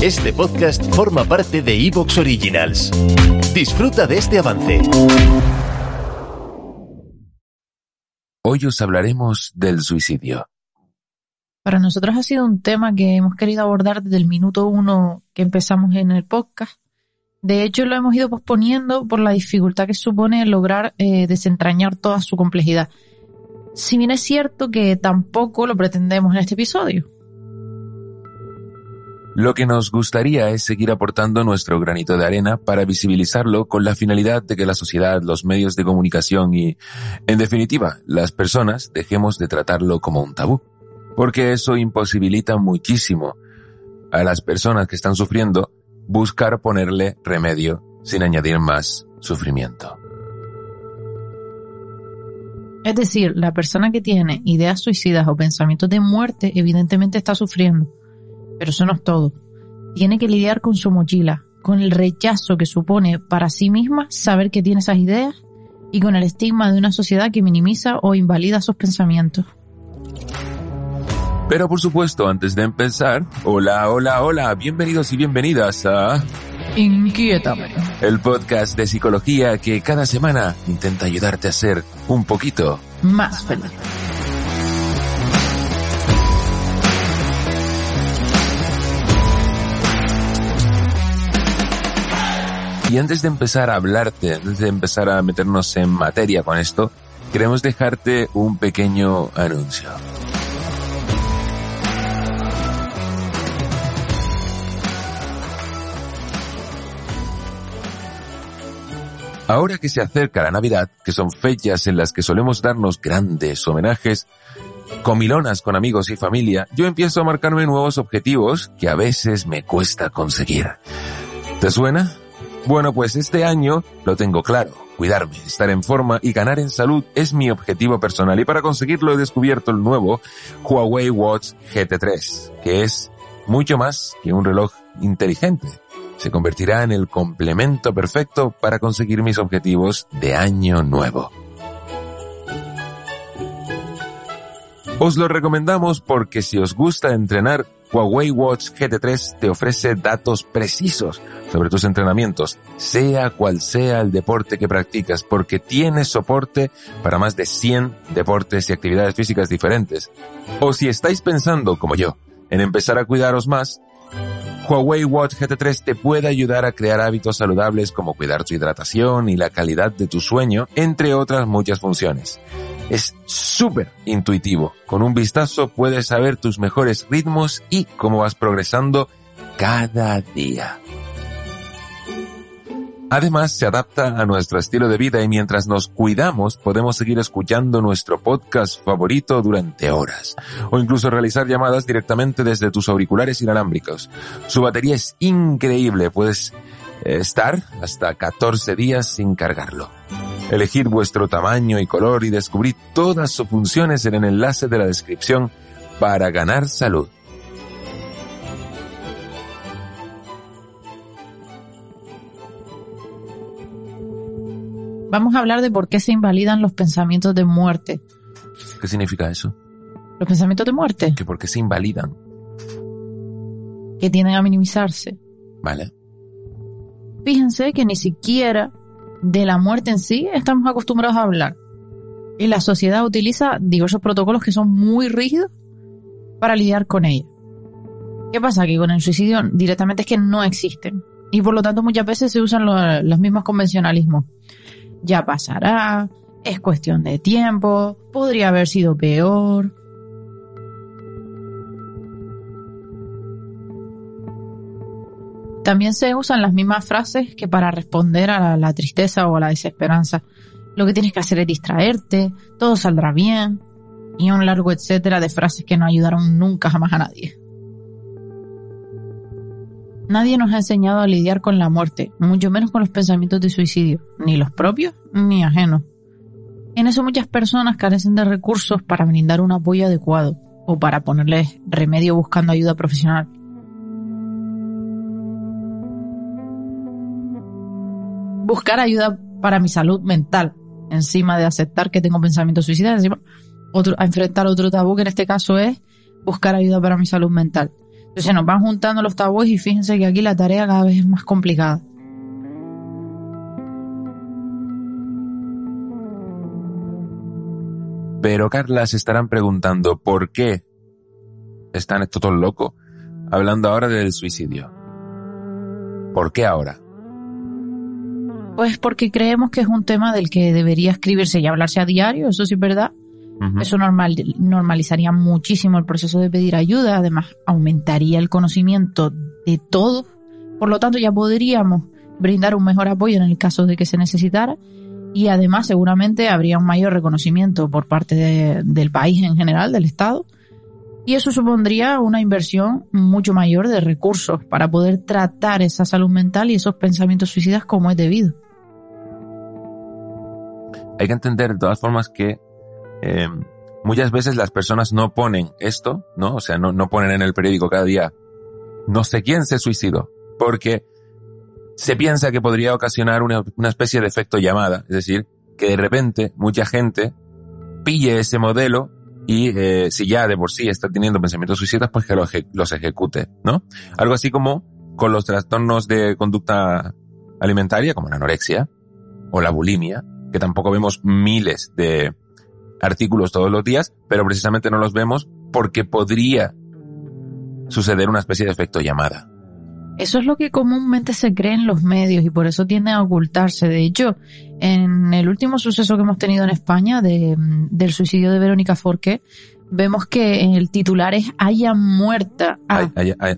Este podcast forma parte de Evox Originals. Disfruta de este avance. Hoy os hablaremos del suicidio. Para nosotros ha sido un tema que hemos querido abordar desde el minuto uno que empezamos en el podcast. De hecho, lo hemos ido posponiendo por la dificultad que supone lograr eh, desentrañar toda su complejidad. Si bien es cierto que tampoco lo pretendemos en este episodio. Lo que nos gustaría es seguir aportando nuestro granito de arena para visibilizarlo con la finalidad de que la sociedad, los medios de comunicación y, en definitiva, las personas dejemos de tratarlo como un tabú. Porque eso imposibilita muchísimo a las personas que están sufriendo buscar ponerle remedio sin añadir más sufrimiento. Es decir, la persona que tiene ideas suicidas o pensamientos de muerte evidentemente está sufriendo pero eso no es todo. Tiene que lidiar con su mochila, con el rechazo que supone para sí misma saber que tiene esas ideas y con el estigma de una sociedad que minimiza o invalida sus pensamientos. Pero por supuesto, antes de empezar, hola, hola, hola, bienvenidos y bienvenidas a... Inquiétame. El podcast de psicología que cada semana intenta ayudarte a ser un poquito más feliz. Y antes de empezar a hablarte, antes de empezar a meternos en materia con esto, queremos dejarte un pequeño anuncio. Ahora que se acerca la Navidad, que son fechas en las que solemos darnos grandes homenajes, comilonas con amigos y familia, yo empiezo a marcarme nuevos objetivos que a veces me cuesta conseguir. ¿Te suena? Bueno, pues este año lo tengo claro. Cuidarme, estar en forma y ganar en salud es mi objetivo personal y para conseguirlo he descubierto el nuevo Huawei Watch GT3, que es mucho más que un reloj inteligente. Se convertirá en el complemento perfecto para conseguir mis objetivos de año nuevo. Os lo recomendamos porque si os gusta entrenar, Huawei Watch GT3 te ofrece datos precisos sobre tus entrenamientos, sea cual sea el deporte que practicas, porque tiene soporte para más de 100 deportes y actividades físicas diferentes. O si estáis pensando, como yo, en empezar a cuidaros más, Huawei Watch GT3 te puede ayudar a crear hábitos saludables como cuidar tu hidratación y la calidad de tu sueño, entre otras muchas funciones. Es súper intuitivo. Con un vistazo puedes saber tus mejores ritmos y cómo vas progresando cada día. Además, se adapta a nuestro estilo de vida y mientras nos cuidamos podemos seguir escuchando nuestro podcast favorito durante horas o incluso realizar llamadas directamente desde tus auriculares inalámbricos. Su batería es increíble, puedes eh, estar hasta 14 días sin cargarlo. Elegir vuestro tamaño y color y descubrir todas sus funciones en el enlace de la descripción para ganar salud. Vamos a hablar de por qué se invalidan los pensamientos de muerte. ¿Qué significa eso? ¿Los pensamientos de muerte? Que por qué se invalidan. Que tienden a minimizarse. Vale. Fíjense que ni siquiera de la muerte en sí estamos acostumbrados a hablar. Y la sociedad utiliza diversos protocolos que son muy rígidos para lidiar con ella. ¿Qué pasa? Que con el suicidio directamente es que no existen. Y por lo tanto muchas veces se usan los mismos convencionalismos ya pasará, es cuestión de tiempo, podría haber sido peor. También se usan las mismas frases que para responder a la, tristeza o a la desesperanza. Lo que tienes que hacer es distraerte, todo saldrá bien, y un largo etcétera de frases que no ayudaron nunca jamás a nadie. Nadie nos ha enseñado a lidiar con la muerte, mucho menos con los pensamientos de suicidio, ni los propios ni ajenos. En eso muchas personas carecen de recursos para brindar un apoyo adecuado o para ponerles remedio buscando ayuda profesional. Buscar ayuda para mi salud mental, encima de aceptar que tengo pensamientos suicidas, encima a enfrentar otro tabú que en este caso es buscar ayuda para mi salud mental Entonces se nos van juntando los tabúes y fíjense que aquí la tarea cada vez es más complicada. Pero Carla se estarán preguntando por qué están estos todos locos hablando ahora del suicidio. ¿Por qué ahora? Pues porque creemos que es un tema del que debería escribirse y hablarse a diario, eso sí es verdad. Eso normal, normalizaría muchísimo el proceso de pedir ayuda, además aumentaría el conocimiento de todo. Por lo tanto, ya podríamos brindar un mejor apoyo en el caso de que se necesitara y además seguramente habría un mayor reconocimiento por parte del país en general, del Estado, y eso supondría una inversión mucho mayor de recursos para poder tratar esa salud mental y esos pensamientos suicidas como es debido. Hay que entender de todas formas que eh, muchas veces las personas no ponen esto, ¿no? O sea, no, no ponen en el periódico cada día, no sé quién se suicidó, porque se piensa que podría ocasionar una, una especie de efecto llamada, es decir, que de repente mucha gente pille ese modelo y eh, si ya de por sí está teniendo pensamientos suicidas, pues que los, los ejecute, ¿no? Algo así como con los trastornos de conducta alimentaria, como la anorexia o la bulimia, que tampoco vemos miles de artículos todos los días, pero precisamente no los vemos porque podría suceder una especie de efecto llamada. Eso es lo que comúnmente se cree en los medios y por eso tiende a ocultarse. De hecho, en el último suceso que hemos tenido en España de, del suicidio de Verónica Forqué, vemos que el titular es haya muerta. A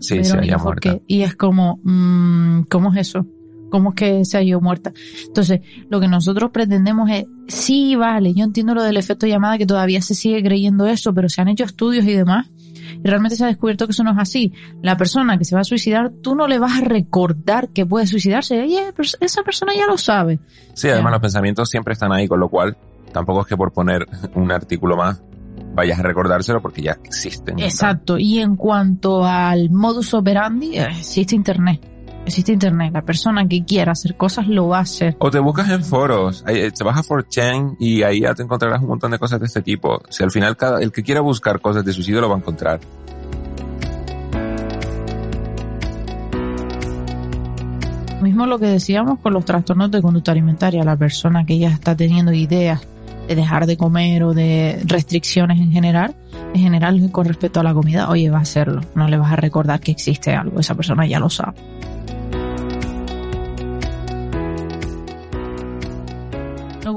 sí, sí, haya muerta. Y es como, mmm, ¿cómo es eso? ¿Cómo es que se haya muerta? Entonces, lo que nosotros pretendemos es, sí, vale, yo entiendo lo del efecto llamada que todavía se sigue creyendo eso, pero se han hecho estudios y demás y realmente se ha descubierto que eso no es así. La persona que se va a suicidar, tú no le vas a recordar que puede suicidarse. Oye, esa persona ya lo sabe. Sí, además los pensamientos siempre están ahí, con lo cual tampoco es que por poner un artículo más vayas a recordárselo porque ya existen. Exacto. Y en cuanto al modus operandi, eh, existe internet existe internet, la persona que quiera hacer cosas lo va a hacer. O te buscas en foros, eh, te vas a 4chan y ahí ya te encontrarás un montón de cosas de este tipo. Si al final cada, el que quiera buscar cosas de suicidio lo va a encontrar. Mismo lo que decíamos con los trastornos de conducta alimentaria, la persona que ya está teniendo ideas de dejar de comer o de restricciones en general, en general con respecto a la comida, oye, va a hacerlo, no le vas a recordar que existe algo, esa persona ya lo sabe.